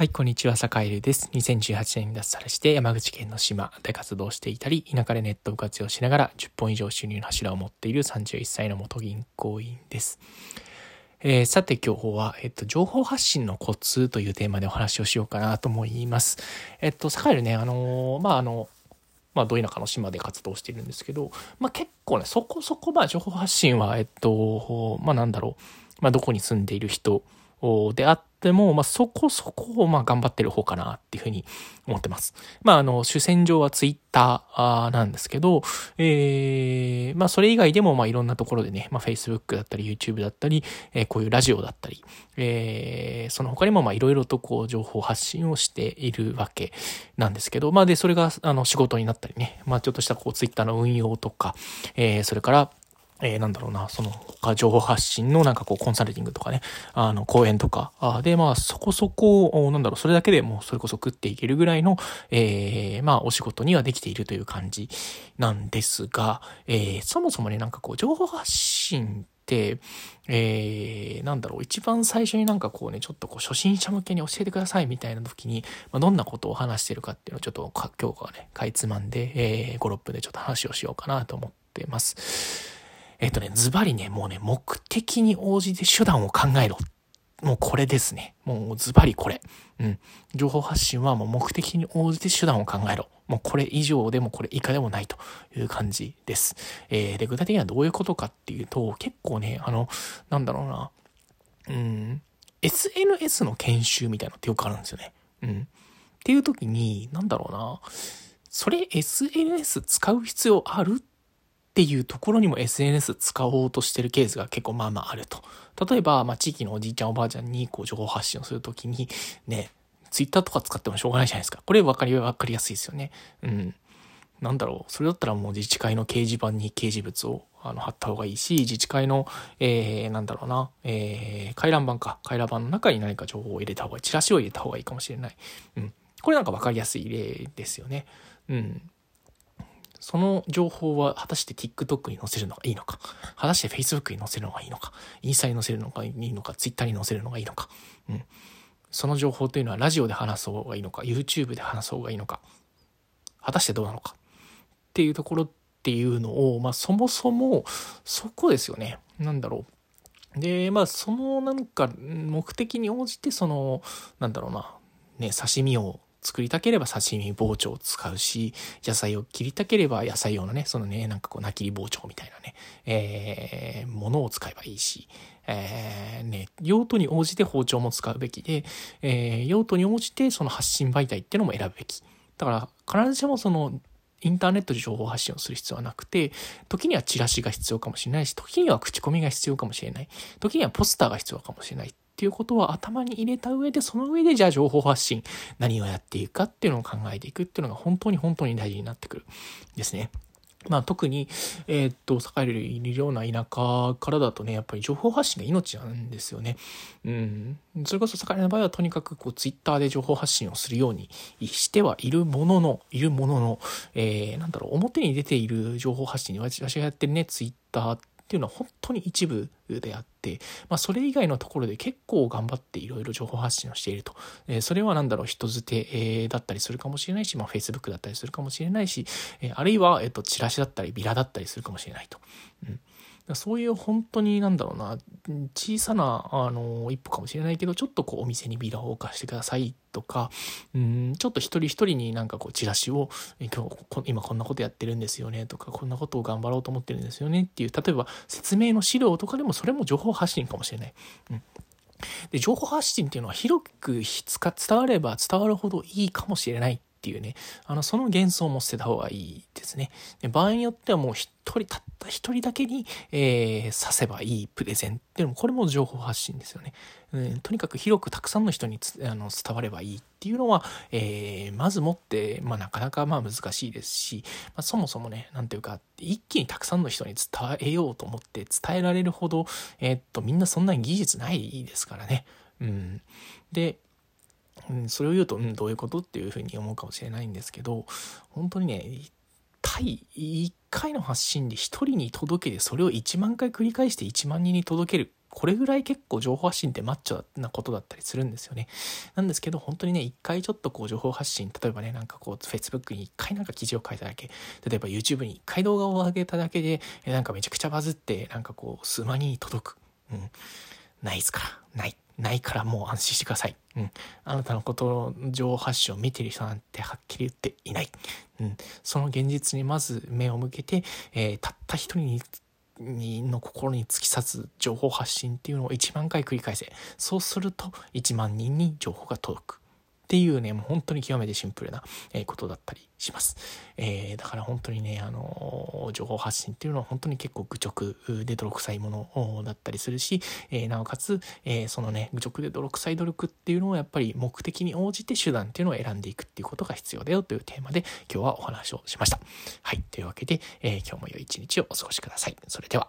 はい、こんにちは、坂井です。2018年に脱サラして山口県の島で活動していたり、田舎でネットを活用しながら10本以上収入の柱を持っている31歳の元銀行員です。えー、さて今日は、えっと、情報発信のコツというテーマでお話をしようかなと思います。えっと、坂井ね、あのー、まあ、あの、まあ、ど田舎の島で活動しているんですけど、まあ、結構ね、そこそこ、まあ、情報発信は、えっと、まあ、なんだろう、まあ、どこに住んでいる人であっでも、まあ、そこそこ、まあ、頑張ってる方かなっていうふうに思ってます。まあ、あの、主戦場はツイッターなんですけど、えー、まあ、それ以外でも、まあ、いろんなところでね、まあ、Facebook だったり、YouTube だったり、えー、こういうラジオだったり、えー、その他にも、まあ、いろいろとこう、情報発信をしているわけなんですけど、まあ、で、それが、あの、仕事になったりね、まあ、ちょっとしたこう、ツイッターの運用とか、えー、それから、えー、なんだろうな、その他情報発信のなんかこうコンサルティングとかね、あの講演とか、あでまあそこそこ、なんだろう、それだけでもうそれこそ食っていけるぐらいの、えー、まあお仕事にはできているという感じなんですが、えー、そもそもね、なんかこう情報発信って、えー、なんだろう、一番最初になんかこうね、ちょっとこう初心者向けに教えてくださいみたいな時に、まあ、どんなことを話してるかっていうのをちょっと今日はね、かいつまんで、えー、5、6分でちょっと話をしようかなと思ってます。えっとね、ズバリね、もうね、目的に応じて手段を考えろ。もうこれですね。もうズバリこれ。うん。情報発信はもう目的に応じて手段を考えろ。もうこれ以上でもこれ以下でもないという感じです。えー、で、具体的にはどういうことかっていうと、結構ね、あの、なんだろうな。うん。SNS の研修みたいなのってよくあるんですよね。うん。っていう時に、なんだろうな。それ SNS 使う必要あるっっていうところにも SNS 使おうとしてるケースが結構まあまああると。例えば、まあ地域のおじいちゃんおばあちゃんにこう情報発信をするときに、ね、ツイッターとか使ってもしょうがないじゃないですか。これ分かり、分かりやすいですよね。うん。なんだろう。それだったらもう自治会の掲示板に掲示物をあの貼った方がいいし、自治会の、えー、なんだろうな、えー、回覧板か。回覧板の中に何か情報を入れた方がいい。チラシを入れた方がいいかもしれない。うん。これなんか分かりやすい例ですよね。うん。その情報は果たして TikTok に載せるのがいいのか、果たして Facebook に載せるのがいいのか、インスタに載せるのがいいのか、Twitter に載せるのがいいのか、うん。その情報というのはラジオで話す方がいいのか、YouTube で話す方がいいのか、果たしてどうなのか？っていうところっていうのを、まあそもそもそこですよね。なんだろう。で、まあそのなんか目的に応じてその、なんだろうな、ね、刺身を作りたければ刺身包丁を使うし、野菜を切りたければ野菜用のね、そのね、なんかこう、なきり包丁みたいなね、えー、ものを使えばいいし、えー、ね、用途に応じて包丁も使うべきで、えー、用途に応じてその発信媒体っていうのも選ぶべき。だから必ずしもそのインターネットで情報発信をする必要はなくて、時にはチラシが必要かもしれないし、時には口コミが必要かもしれない。時にはポスターが必要かもしれない。っていうことは頭に入れた上で、その上でじゃあ情報発信、何をやっていくかっていうのを考えていくっていうのが本当に本当に大事になってくるですね。まあ特に、えー、っと、栄えるいるような田舎からだとね、やっぱり情報発信が命なんですよね。うん。それこそ栄えの場合はとにかくこうツイッターで情報発信をするようにしてはいるものの、いるものの、えー、なんだろう、表に出ている情報発信に私がやってるね、ツイッターってていうのは本当に一部であって、まあ、それ以外のところで結構頑張っていろいろ情報発信をしていると。えー、それは何だろう、人づて、えー、だったりするかもしれないし、まあ、Facebook だったりするかもしれないし、えー、あるいは、えっ、と、チラシだったり、ビラだったりするかもしれないと。うんそういう本当になんだろうな、小さな、あの、一歩かもしれないけど、ちょっとこうお店にビラを置かしてくださいとか、うん、ちょっと一人一人になんかこうチラシを、今日、今こんなことやってるんですよねとか、こんなことを頑張ろうと思ってるんですよねっていう、例えば説明の資料とかでもそれも情報発信かもしれない。うんで、情報発信っていうのは広く伝われば伝わるほどいいかもしれないっていうね、あの、その幻想も捨てた方がいいですね。で場合によってはもう一人、たった一人だけに、えー、刺せばいいプレゼンっていうのも、これも情報発信ですよね。うん、とにかく広くたくさんの人にあの伝わればいいっていうのは、えー、まずもって、まあ、なかなかまあ難しいですし、まあ、そもそもね、なんていうか、一気にたくさんの人に伝えようと思って伝えられるほど、えー、っと、みんなそんなに技術ないですからね。うん。で、うん、それを言うと、うん、どういうことっていうふうに思うかもしれないんですけど、本当にね、対1回の発信で1人に届けて、それを1万回繰り返して1万人に届けるこれぐらい結構情報発信ってマッチョなことだったりするんですよね。なんですけど、本当にね、一回ちょっとこう情報発信、例えばね、なんかこう、Facebook に一回なんか記事を書いただけ、例えば YouTube に一回動画を上げただけで、なんかめちゃくちゃバズって、なんかこう、数万人に届く。うん。ないですから。ない。ないからもう安心してください。うん。あなたのことの情報発信を見てる人なんてはっきり言っていない。うん。その現実にまず目を向けて、えー、たった一人ににの心に突き刺す情報発信っていうのを1万回繰り返せ。そうすると1万人に情報が届く。っていうね、もう本当に極めてシンプルなことだったりします。えー、だから本当にね、あの、情報発信っていうのは本当に結構愚直で泥臭いものだったりするし、えー、なおかつ、えー、そのね、愚直で泥臭い努力っていうのをやっぱり目的に応じて手段っていうのを選んでいくっていうことが必要だよというテーマで今日はお話をしました。はい。というわけで、え今日も良い一日をお過ごしください。それでは。